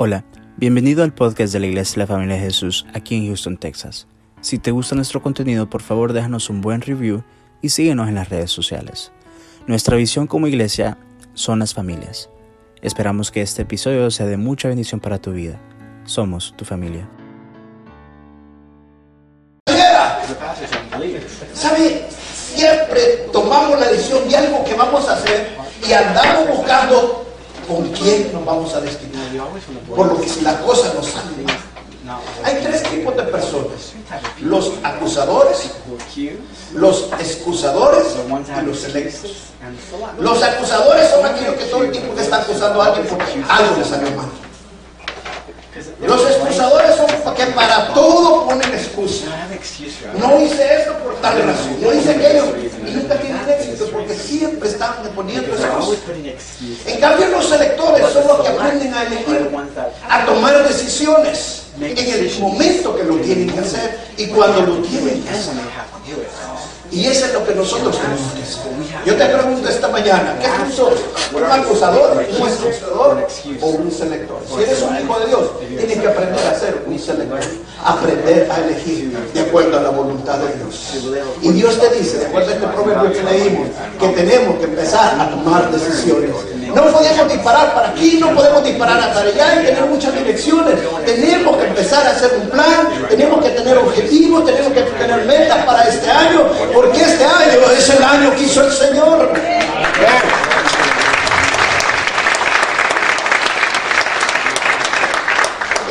Hola, bienvenido al podcast de la Iglesia de la Familia de Jesús aquí en Houston, Texas. Si te gusta nuestro contenido, por favor déjanos un buen review y síguenos en las redes sociales. Nuestra visión como iglesia son las familias. Esperamos que este episodio sea de mucha bendición para tu vida. Somos tu familia. ¿Sabe? Siempre tomamos la decisión de algo que vamos a hacer y andamos buscando con quién nos vamos a destinar. Por lo que si la cosa no sale Hay tres tipos de personas. Los acusadores, los excusadores y los electos. Los acusadores son aquellos que todo el tiempo que están acusando a alguien porque algo les salió mal. Los excusadores son que para todo ponen excusa. No hice esto por tal razón, no hice aquello. Y nunca siempre están poniendo excusas. En cambio, los electores son los que aprenden a elegir, a tomar decisiones en el momento que lo tienen que hacer. Y cuando lo tienen que hacer. Y eso es lo que nosotros tenemos que hacer. Yo te pregunto esta mañana, ¿qué es un ¿Un acusador, un excusador o un selector? Si eres un hijo de Dios, tienes que aprender a ser un selector. Aprender a elegir de acuerdo a la voluntad de Dios. Y Dios te dice, de acuerdo a este proverbio que leímos, que tenemos que empezar a tomar decisiones. No podemos disparar para aquí, no podemos disparar para allá y tener muchas direcciones. Tenemos que empezar a hacer un plan, tenemos que tener objetivos, tenemos que tener metas para este año, porque este año es el año que hizo el Señor.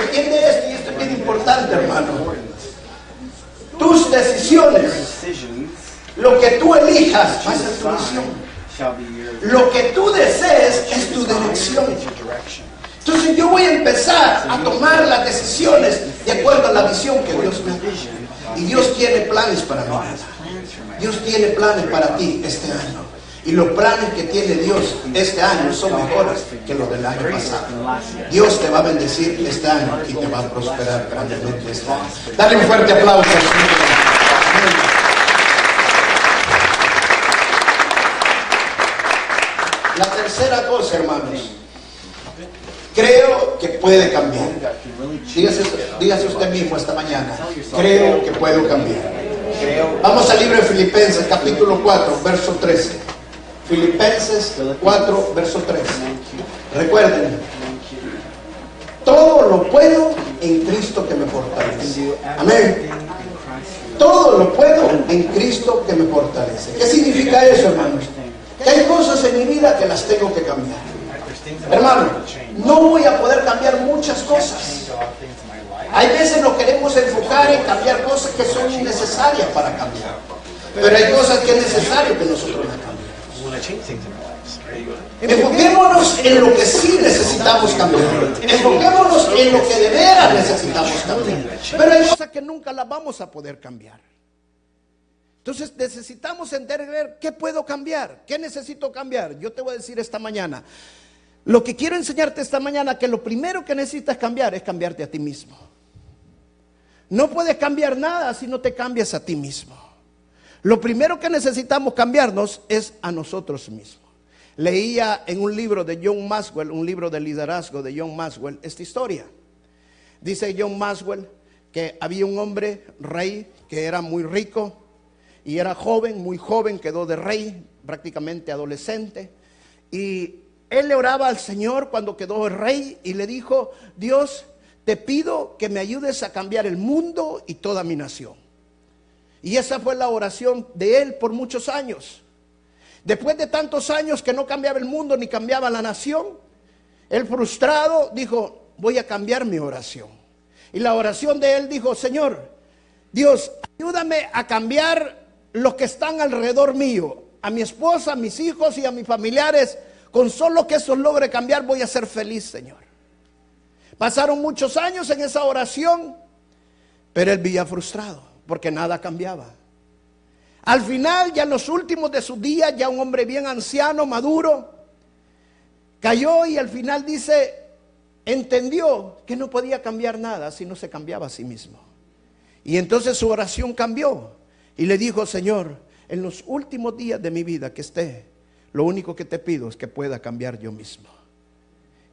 Entiende esto y esto es bien importante, hermano. Tus decisiones, lo que tú elijas, va a ser tu misión. Lo que tú desees es tu dirección. Entonces yo voy a empezar a tomar las decisiones de acuerdo a la visión que Dios me da. Y Dios tiene planes para mí. Dios tiene planes para ti este año. Y los planes que tiene Dios este año son mejores que los del año pasado. Dios te va a bendecir este año y te va a prosperar grandemente este año. Dale un fuerte aplauso. Tercera cosa, hermanos, creo que puede cambiar. Dígase, usted mismo esta mañana, creo que puedo cambiar. Vamos al libro de Filipenses, capítulo 4, verso 13. Filipenses 4, verso 13. Recuerden, todo lo puedo en Cristo que me fortalece. Amén. Todo lo puedo en Cristo que me fortalece. ¿Qué significa eso, hermanos? Que hay cosas en mi vida que las tengo que cambiar. Hermano, no voy a poder cambiar muchas cosas. Hay veces nos queremos enfocar en cambiar cosas que son innecesarias para cambiar. Pero hay cosas que es necesario que nosotros las cambiemos. Enfoquémonos en lo que sí necesitamos cambiar. Enfoquémonos en lo que de veras necesitamos cambiar. Pero hay cosas que nunca las vamos a poder cambiar. Entonces necesitamos entender qué puedo cambiar, qué necesito cambiar. Yo te voy a decir esta mañana, lo que quiero enseñarte esta mañana, que lo primero que necesitas cambiar es cambiarte a ti mismo. No puedes cambiar nada si no te cambias a ti mismo. Lo primero que necesitamos cambiarnos es a nosotros mismos. Leía en un libro de John Maxwell, un libro de liderazgo de John Maxwell, esta historia. Dice John Maxwell que había un hombre rey que era muy rico y era joven, muy joven, quedó de rey, prácticamente adolescente. Y él le oraba al Señor cuando quedó rey y le dijo, Dios, te pido que me ayudes a cambiar el mundo y toda mi nación. Y esa fue la oración de él por muchos años. Después de tantos años que no cambiaba el mundo ni cambiaba la nación, él frustrado dijo, voy a cambiar mi oración. Y la oración de él dijo, Señor, Dios, ayúdame a cambiar los que están alrededor mío, a mi esposa, a mis hijos y a mis familiares, con solo que eso logre cambiar, voy a ser feliz, Señor. Pasaron muchos años en esa oración, pero él vivía frustrado porque nada cambiaba. Al final, ya en los últimos de sus días, ya un hombre bien anciano, maduro, cayó y al final dice, entendió que no podía cambiar nada si no se cambiaba a sí mismo. Y entonces su oración cambió. Y le dijo, Señor, en los últimos días de mi vida que esté, lo único que te pido es que pueda cambiar yo mismo.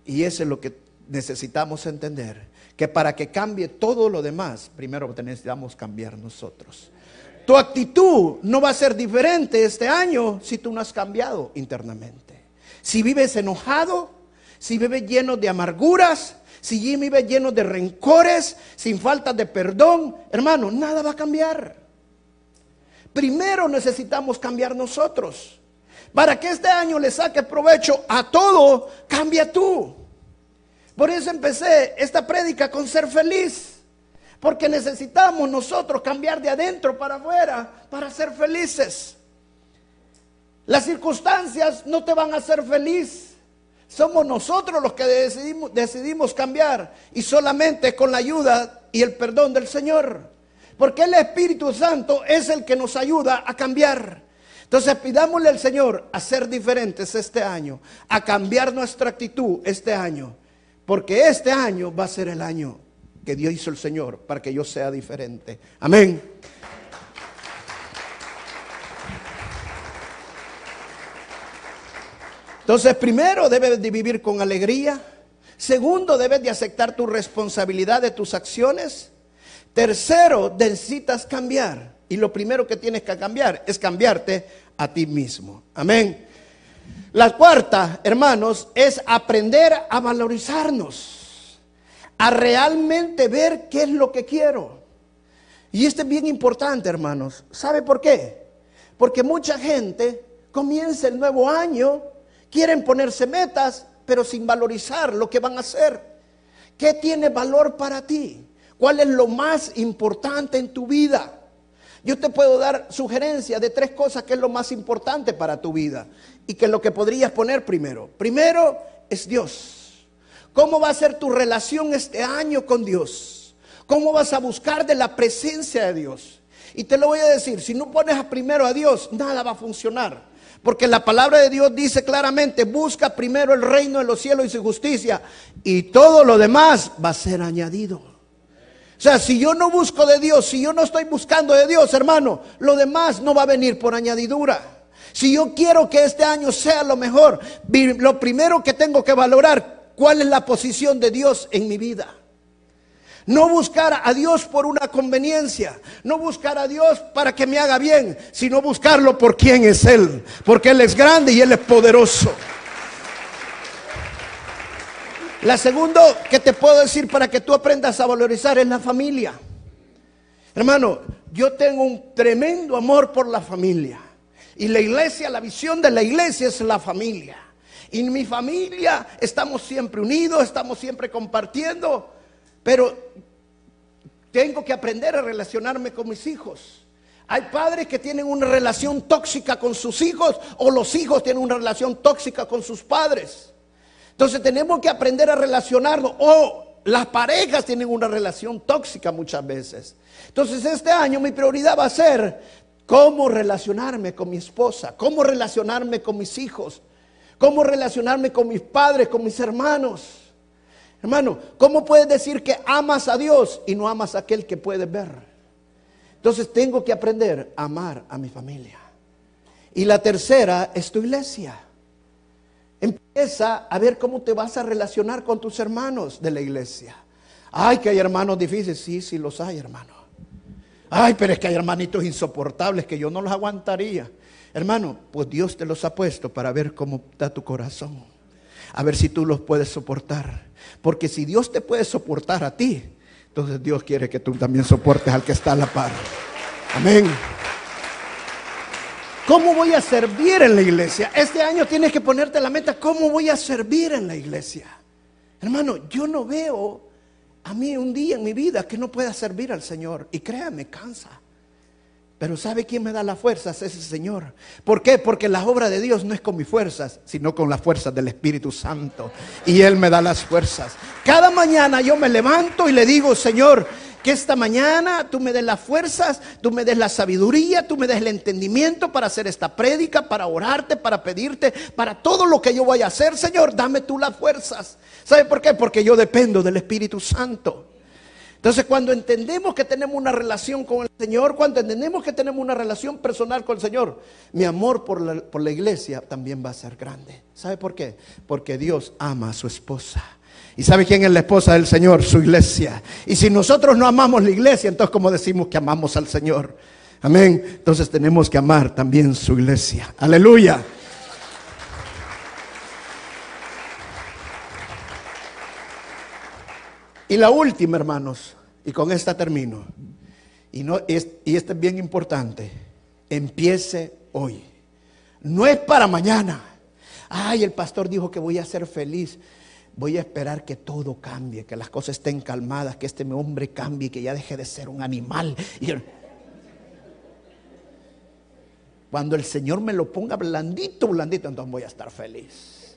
Y eso es lo que necesitamos entender que para que cambie todo lo demás, primero necesitamos cambiar nosotros. Tu actitud no va a ser diferente este año si tú no has cambiado internamente. Si vives enojado, si vives lleno de amarguras, si vives lleno de rencores, sin falta de perdón, hermano, nada va a cambiar. Primero necesitamos cambiar nosotros. Para que este año le saque provecho a todo, cambia tú. Por eso empecé esta prédica con ser feliz. Porque necesitamos nosotros cambiar de adentro para afuera para ser felices. Las circunstancias no te van a hacer feliz. Somos nosotros los que decidimos, decidimos cambiar y solamente con la ayuda y el perdón del Señor. Porque el Espíritu Santo es el que nos ayuda a cambiar. Entonces pidámosle al Señor a ser diferentes este año, a cambiar nuestra actitud este año. Porque este año va a ser el año que Dios hizo el Señor para que yo sea diferente. Amén. Entonces, primero debes de vivir con alegría. Segundo, debes de aceptar tu responsabilidad de tus acciones. Tercero, necesitas cambiar. Y lo primero que tienes que cambiar es cambiarte a ti mismo. Amén. La cuarta, hermanos, es aprender a valorizarnos, a realmente ver qué es lo que quiero. Y esto es bien importante, hermanos. ¿Sabe por qué? Porque mucha gente comienza el nuevo año, quieren ponerse metas, pero sin valorizar lo que van a hacer. ¿Qué tiene valor para ti? ¿Cuál es lo más importante en tu vida? Yo te puedo dar sugerencias de tres cosas que es lo más importante para tu vida y que lo que podrías poner primero. Primero es Dios. ¿Cómo va a ser tu relación este año con Dios? ¿Cómo vas a buscar de la presencia de Dios? Y te lo voy a decir, si no pones primero a Dios, nada va a funcionar. Porque la palabra de Dios dice claramente, busca primero el reino de los cielos y su justicia, y todo lo demás va a ser añadido. O sea, si yo no busco de Dios, si yo no estoy buscando de Dios, hermano, lo demás no va a venir por añadidura. Si yo quiero que este año sea lo mejor, lo primero que tengo que valorar, cuál es la posición de Dios en mi vida. No buscar a Dios por una conveniencia, no buscar a Dios para que me haga bien, sino buscarlo por quién es Él, porque Él es grande y Él es poderoso. La segunda que te puedo decir para que tú aprendas a valorizar es la familia. Hermano, yo tengo un tremendo amor por la familia. Y la iglesia, la visión de la iglesia es la familia. Y en mi familia estamos siempre unidos, estamos siempre compartiendo. Pero tengo que aprender a relacionarme con mis hijos. Hay padres que tienen una relación tóxica con sus hijos o los hijos tienen una relación tóxica con sus padres. Entonces tenemos que aprender a relacionarnos. O las parejas tienen una relación tóxica muchas veces. Entonces este año mi prioridad va a ser cómo relacionarme con mi esposa, cómo relacionarme con mis hijos, cómo relacionarme con mis padres, con mis hermanos. Hermano, ¿cómo puedes decir que amas a Dios y no amas a aquel que puedes ver? Entonces tengo que aprender a amar a mi familia. Y la tercera es tu iglesia. Empieza a ver cómo te vas a relacionar con tus hermanos de la iglesia. Ay, que hay hermanos difíciles. Sí, sí los hay, hermano. Ay, pero es que hay hermanitos insoportables que yo no los aguantaría. Hermano, pues Dios te los ha puesto para ver cómo está tu corazón. A ver si tú los puedes soportar. Porque si Dios te puede soportar a ti, entonces Dios quiere que tú también soportes al que está a la par. Amén. ¿Cómo voy a servir en la iglesia? Este año tienes que ponerte la meta, ¿cómo voy a servir en la iglesia? Hermano, yo no veo a mí un día en mi vida que no pueda servir al Señor. Y créame, cansa. Pero ¿sabe quién me da las fuerzas? Ese Señor. ¿Por qué? Porque la obra de Dios no es con mis fuerzas, sino con las fuerzas del Espíritu Santo. Y Él me da las fuerzas. Cada mañana yo me levanto y le digo, Señor, que esta mañana tú me des las fuerzas, tú me des la sabiduría, tú me des el entendimiento para hacer esta prédica, para orarte, para pedirte, para todo lo que yo voy a hacer, Señor, dame tú las fuerzas. ¿Sabe por qué? Porque yo dependo del Espíritu Santo. Entonces, cuando entendemos que tenemos una relación con el Señor, cuando entendemos que tenemos una relación personal con el Señor, mi amor por la, por la iglesia también va a ser grande. ¿Sabe por qué? Porque Dios ama a su esposa. ¿Y sabe quién es la esposa del Señor? Su iglesia. Y si nosotros no amamos la iglesia, entonces ¿cómo decimos que amamos al Señor? Amén. Entonces tenemos que amar también su iglesia. Aleluya. Y la última, hermanos, y con esta termino. Y, no, y este es bien importante. Empiece hoy. No es para mañana. Ay, el pastor dijo que voy a ser feliz. Voy a esperar que todo cambie, que las cosas estén calmadas, que este hombre cambie, que ya deje de ser un animal. Cuando el Señor me lo ponga blandito, blandito, entonces voy a estar feliz.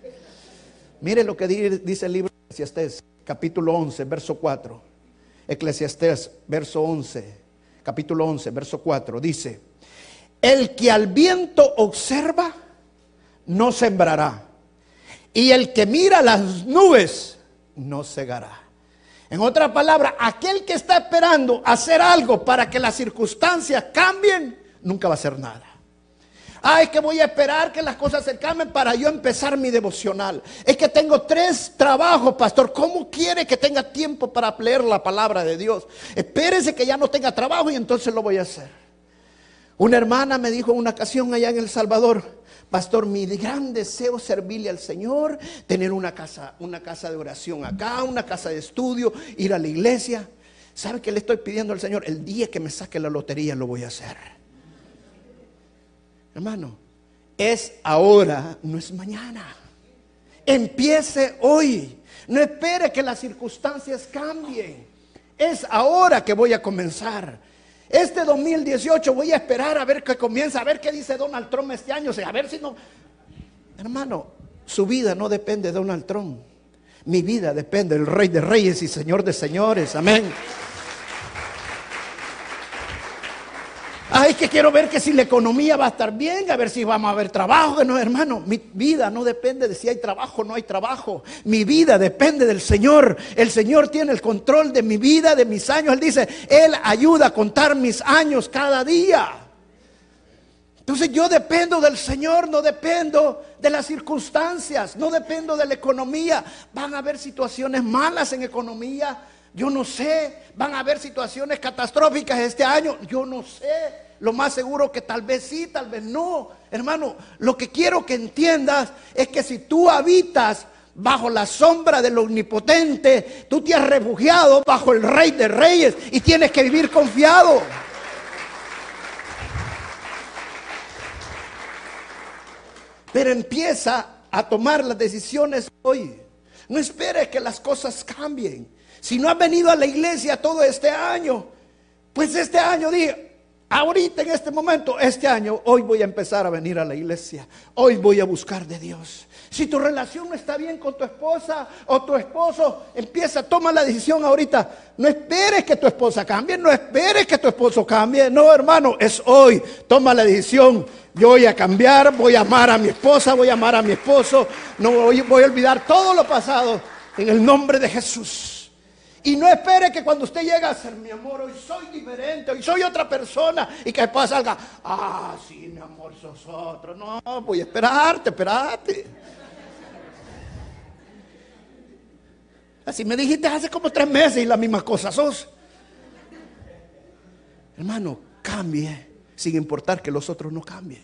Mire lo que dice el libro de Eclesiastés, capítulo 11, verso 4. Eclesiastés, verso 11, capítulo 11, verso 4. Dice, el que al viento observa, no sembrará y el que mira las nubes no cegará. En otra palabra, aquel que está esperando hacer algo para que las circunstancias cambien, nunca va a hacer nada. Ay, que voy a esperar que las cosas se cambien para yo empezar mi devocional. Es que tengo tres trabajos, pastor. ¿Cómo quiere que tenga tiempo para leer la palabra de Dios? Espérese que ya no tenga trabajo y entonces lo voy a hacer. Una hermana me dijo en una ocasión allá en El Salvador, Pastor, mi gran deseo es servirle al Señor, tener una casa, una casa de oración acá, una casa de estudio, ir a la iglesia. ¿Sabe qué le estoy pidiendo al Señor? El día que me saque la lotería lo voy a hacer. Hermano, es ahora, no es mañana. Empiece hoy. No espere que las circunstancias cambien. Es ahora que voy a comenzar. Este 2018 voy a esperar a ver qué comienza, a ver qué dice Donald Trump este año, a ver si no... Hermano, su vida no depende de Donald Trump. Mi vida depende del Rey de Reyes y Señor de Señores. Amén. Ay, que quiero ver que si la economía va a estar bien, a ver si vamos a ver trabajo. No, hermano, mi vida no depende de si hay trabajo o no hay trabajo. Mi vida depende del Señor. El Señor tiene el control de mi vida, de mis años. Él dice, Él ayuda a contar mis años cada día. Entonces yo dependo del Señor, no dependo de las circunstancias, no dependo de la economía. Van a haber situaciones malas en economía, yo no sé, van a haber situaciones catastróficas este año. Yo no sé. Lo más seguro que tal vez sí, tal vez no. Hermano, lo que quiero que entiendas es que si tú habitas bajo la sombra del omnipotente, tú te has refugiado bajo el rey de reyes y tienes que vivir confiado. Pero empieza a tomar las decisiones hoy. No esperes que las cosas cambien. Si no has venido a la iglesia todo este año, pues este año dije, ahorita en este momento, este año, hoy voy a empezar a venir a la iglesia. Hoy voy a buscar de Dios. Si tu relación no está bien con tu esposa o tu esposo, empieza, toma la decisión ahorita. No esperes que tu esposa cambie, no esperes que tu esposo cambie. No, hermano, es hoy. Toma la decisión. Yo voy a cambiar, voy a amar a mi esposa, voy a amar a mi esposo. No voy, voy a olvidar todo lo pasado en el nombre de Jesús. Y no espere que cuando usted llegue a ser mi amor, hoy soy diferente, hoy soy otra persona y que después salga, ah, sí, mi amor, sos otro. No, voy a esperarte, esperarte. Así me dijiste hace como tres meses y la misma cosa sos. Hermano, cambie sin importar que los otros no cambien.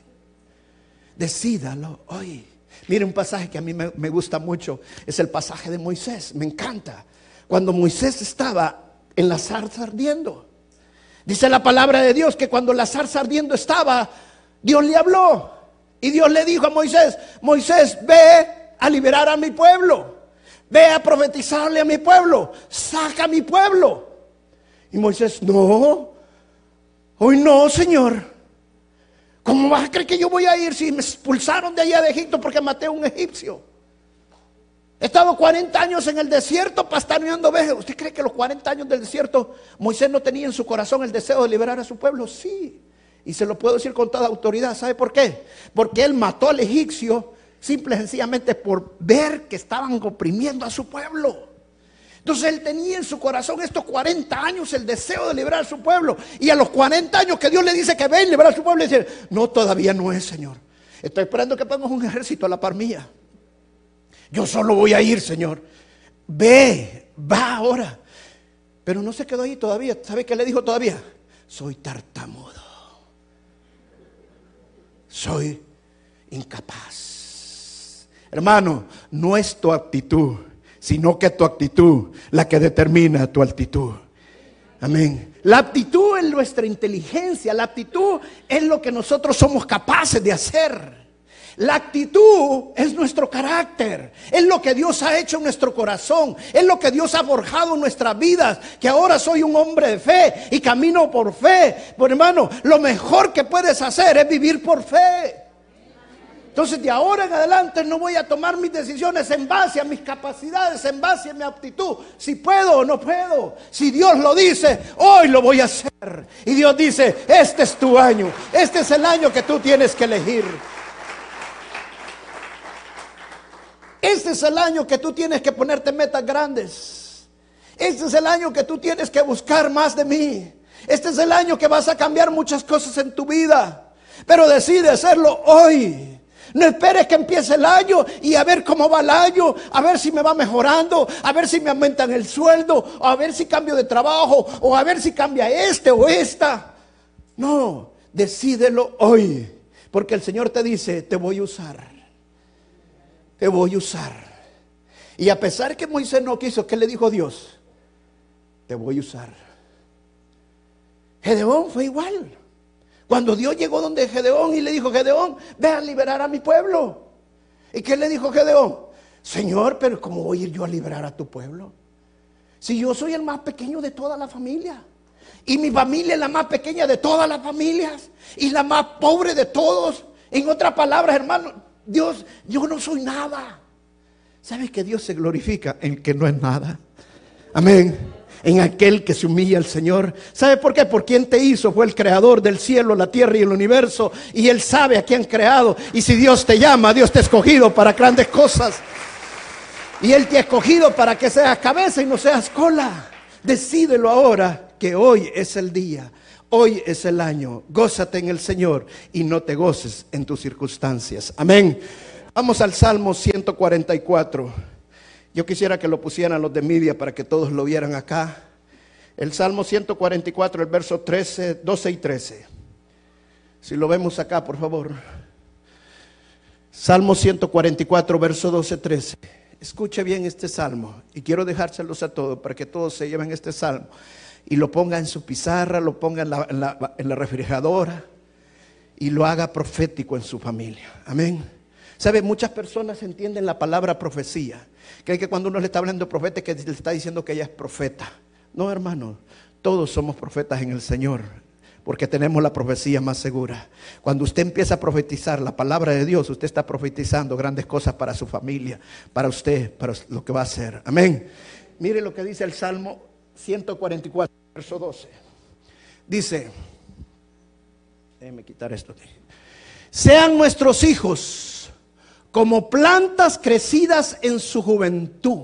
Decídalo hoy. Mire un pasaje que a mí me gusta mucho, es el pasaje de Moisés, me encanta cuando Moisés estaba en la zarza ardiendo. Dice la palabra de Dios que cuando la zarza ardiendo estaba, Dios le habló. Y Dios le dijo a Moisés, Moisés, ve a liberar a mi pueblo. Ve a profetizarle a mi pueblo. Saca a mi pueblo. Y Moisés, no, hoy no, Señor. ¿Cómo vas a creer que yo voy a ir si me expulsaron de allá de Egipto porque maté a un egipcio? He estado 40 años en el desierto pastaneando ovejas. ¿Usted cree que los 40 años del desierto Moisés no tenía en su corazón el deseo de liberar a su pueblo? Sí. Y se lo puedo decir con toda autoridad. ¿Sabe por qué? Porque él mató al egipcio simple y sencillamente por ver que estaban oprimiendo a su pueblo. Entonces él tenía en su corazón estos 40 años el deseo de liberar a su pueblo. Y a los 40 años que Dios le dice que ven, liberar a su pueblo, dice, no, todavía no es, Señor. Estoy esperando que pongamos un ejército a la par mía. Yo solo voy a ir, Señor. ve, va ahora. Pero no se quedó ahí todavía. ¿Sabe qué le dijo todavía? Soy tartamudo. Soy incapaz. Hermano, no es tu actitud, sino que tu actitud la que determina tu actitud. Amén. La aptitud es nuestra inteligencia, la aptitud es lo que nosotros somos capaces de hacer. La actitud es nuestro carácter, es lo que Dios ha hecho en nuestro corazón, es lo que Dios ha forjado en nuestras vidas, que ahora soy un hombre de fe y camino por fe. Por hermano, lo mejor que puedes hacer es vivir por fe. Entonces de ahora en adelante no voy a tomar mis decisiones en base a mis capacidades, en base a mi aptitud, si puedo o no puedo. Si Dios lo dice, hoy lo voy a hacer. Y Dios dice, este es tu año, este es el año que tú tienes que elegir. Este es el año que tú tienes que ponerte metas grandes. Este es el año que tú tienes que buscar más de mí. Este es el año que vas a cambiar muchas cosas en tu vida. Pero decide hacerlo hoy. No esperes que empiece el año y a ver cómo va el año, a ver si me va mejorando, a ver si me aumentan el sueldo, o a ver si cambio de trabajo, o a ver si cambia este o esta. No, decídelo hoy, porque el Señor te dice, te voy a usar te voy a usar. Y a pesar que Moisés no quiso, ¿qué le dijo Dios? Te voy a usar. Gedeón fue igual. Cuando Dios llegó donde Gedeón y le dijo, Gedeón, ve a liberar a mi pueblo. ¿Y qué le dijo Gedeón? Señor, pero ¿cómo voy a ir yo a liberar a tu pueblo? Si yo soy el más pequeño de toda la familia. Y mi familia es la más pequeña de todas las familias. Y la más pobre de todos. En otras palabras, hermano, Dios, yo no soy nada. ¿Sabes que Dios se glorifica en que no es nada? Amén. En aquel que se humilla al Señor. ¿Sabe por qué? Por quien te hizo. Fue el creador del cielo, la tierra y el universo. Y Él sabe a quién creado. Y si Dios te llama, Dios te ha escogido para grandes cosas. Y Él te ha escogido para que seas cabeza y no seas cola. Decídelo ahora que hoy es el día Hoy es el año. Gózate en el Señor y no te goces en tus circunstancias. Amén. Vamos al Salmo 144. Yo quisiera que lo pusieran los de media para que todos lo vieran acá. El Salmo 144, el verso 13, 12 y 13. Si lo vemos acá, por favor. Salmo 144, verso 12, 13. Escuche bien este salmo y quiero dejárselos a todos para que todos se lleven este salmo y lo ponga en su pizarra, lo ponga en la, refrigeradora y lo haga profético en su familia. Amén. ¿Sabe? Muchas personas entienden la palabra profecía. Creen que cuando uno le está hablando profeta, que le está diciendo que ella es profeta. No, hermano, todos somos profetas en el Señor, porque tenemos la profecía más segura. Cuando usted empieza a profetizar la palabra de Dios, usted está profetizando grandes cosas para su familia, para usted, para lo que va a hacer. Amén. Mire lo que dice el Salmo 144, verso 12. Dice, déjeme quitar esto aquí. Sean nuestros hijos como plantas crecidas en su juventud.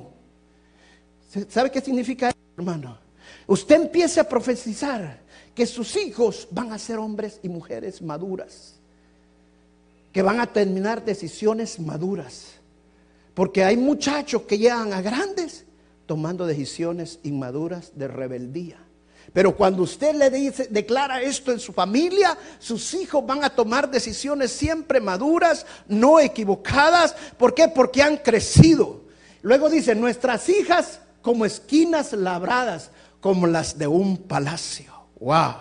¿Sabe qué significa eso, hermano? Usted empiece a profetizar que sus hijos van a ser hombres y mujeres maduras, que van a terminar decisiones maduras. Porque hay muchachos que llegan a grandes tomando decisiones inmaduras de rebeldía. Pero cuando usted le dice, declara esto en su familia, sus hijos van a tomar decisiones siempre maduras, no equivocadas. ¿Por qué? Porque han crecido. Luego dice, nuestras hijas como esquinas labradas, como las de un palacio. Wow.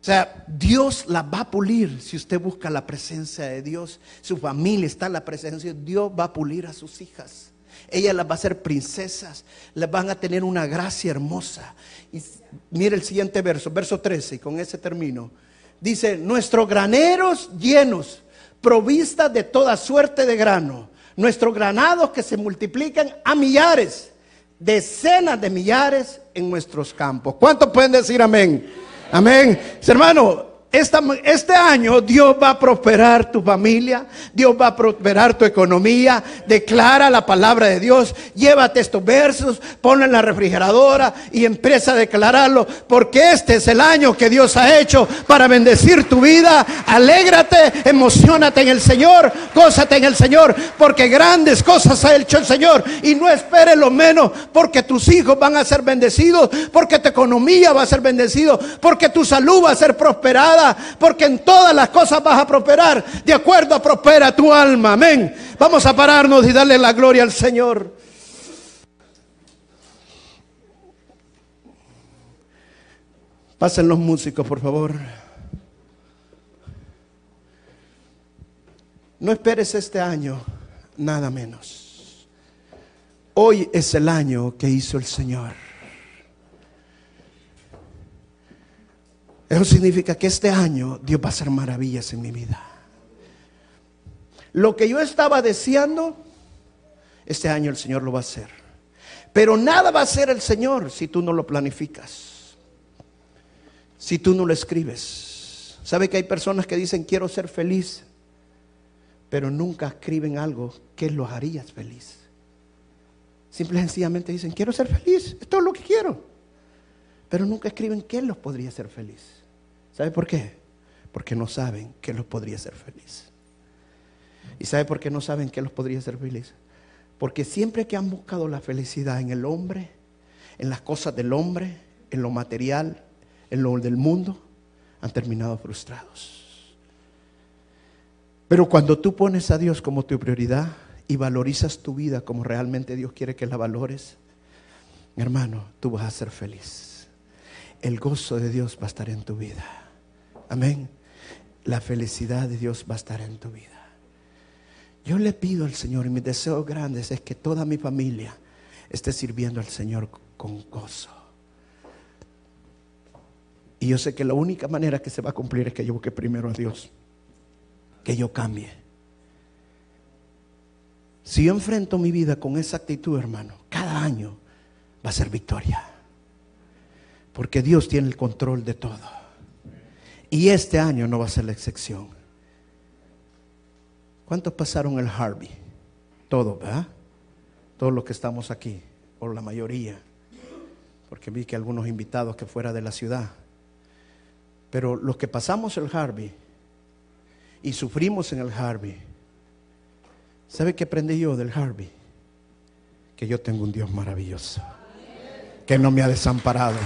O sea, Dios la va a pulir si usted busca la presencia de Dios. Su familia está en la presencia de Dios, va a pulir a sus hijas. Ella las va a hacer princesas, les van a tener una gracia hermosa. Y mire el siguiente verso, verso 13, y con ese término Dice, nuestros graneros llenos, provistas de toda suerte de grano, nuestros granados que se multiplican a millares, decenas de millares en nuestros campos. ¿Cuántos pueden decir amén? Amén. Hermano, este año Dios va a prosperar tu familia, Dios va a prosperar tu economía. Declara la palabra de Dios, llévate estos versos, ponlo en la refrigeradora y empieza a declararlo, porque este es el año que Dios ha hecho para bendecir tu vida. Alégrate, emocionate en el Señor, gózate en el Señor, porque grandes cosas ha hecho el Señor y no esperes lo menos, porque tus hijos van a ser bendecidos, porque tu economía va a ser bendecida, porque tu salud va a ser prosperada porque en todas las cosas vas a prosperar. De acuerdo a prospera tu alma. Amén. Vamos a pararnos y darle la gloria al Señor. Pasen los músicos, por favor. No esperes este año nada menos. Hoy es el año que hizo el Señor. Eso significa que este año Dios va a hacer maravillas en mi vida. Lo que yo estaba deseando, este año el Señor lo va a hacer. Pero nada va a hacer el Señor si tú no lo planificas. Si tú no lo escribes. ¿Sabe que hay personas que dicen quiero ser feliz? Pero nunca escriben algo que los harías feliz. Simple y sencillamente dicen quiero ser feliz. Esto es lo que quiero. Pero nunca escriben qué los podría hacer feliz. ¿Sabe por qué? Porque no saben qué los podría hacer feliz. ¿Y sabe por qué no saben qué los podría hacer feliz? Porque siempre que han buscado la felicidad en el hombre, en las cosas del hombre, en lo material, en lo del mundo, han terminado frustrados. Pero cuando tú pones a Dios como tu prioridad y valorizas tu vida como realmente Dios quiere que la valores, hermano, tú vas a ser feliz. El gozo de Dios va a estar en tu vida. Amén. La felicidad de Dios va a estar en tu vida. Yo le pido al Señor y mis deseos grandes es que toda mi familia esté sirviendo al Señor con gozo. Y yo sé que la única manera que se va a cumplir es que yo busque primero a Dios. Que yo cambie. Si yo enfrento mi vida con esa actitud, hermano, cada año va a ser victoria. Porque Dios tiene el control de todo. Y este año no va a ser la excepción. ¿Cuántos pasaron el Harvey? Todos, ¿verdad? Todos los que estamos aquí, o la mayoría. Porque vi que algunos invitados que fuera de la ciudad. Pero los que pasamos el Harvey y sufrimos en el Harvey, ¿sabe qué aprendí yo del Harvey? Que yo tengo un Dios maravilloso, que no me ha desamparado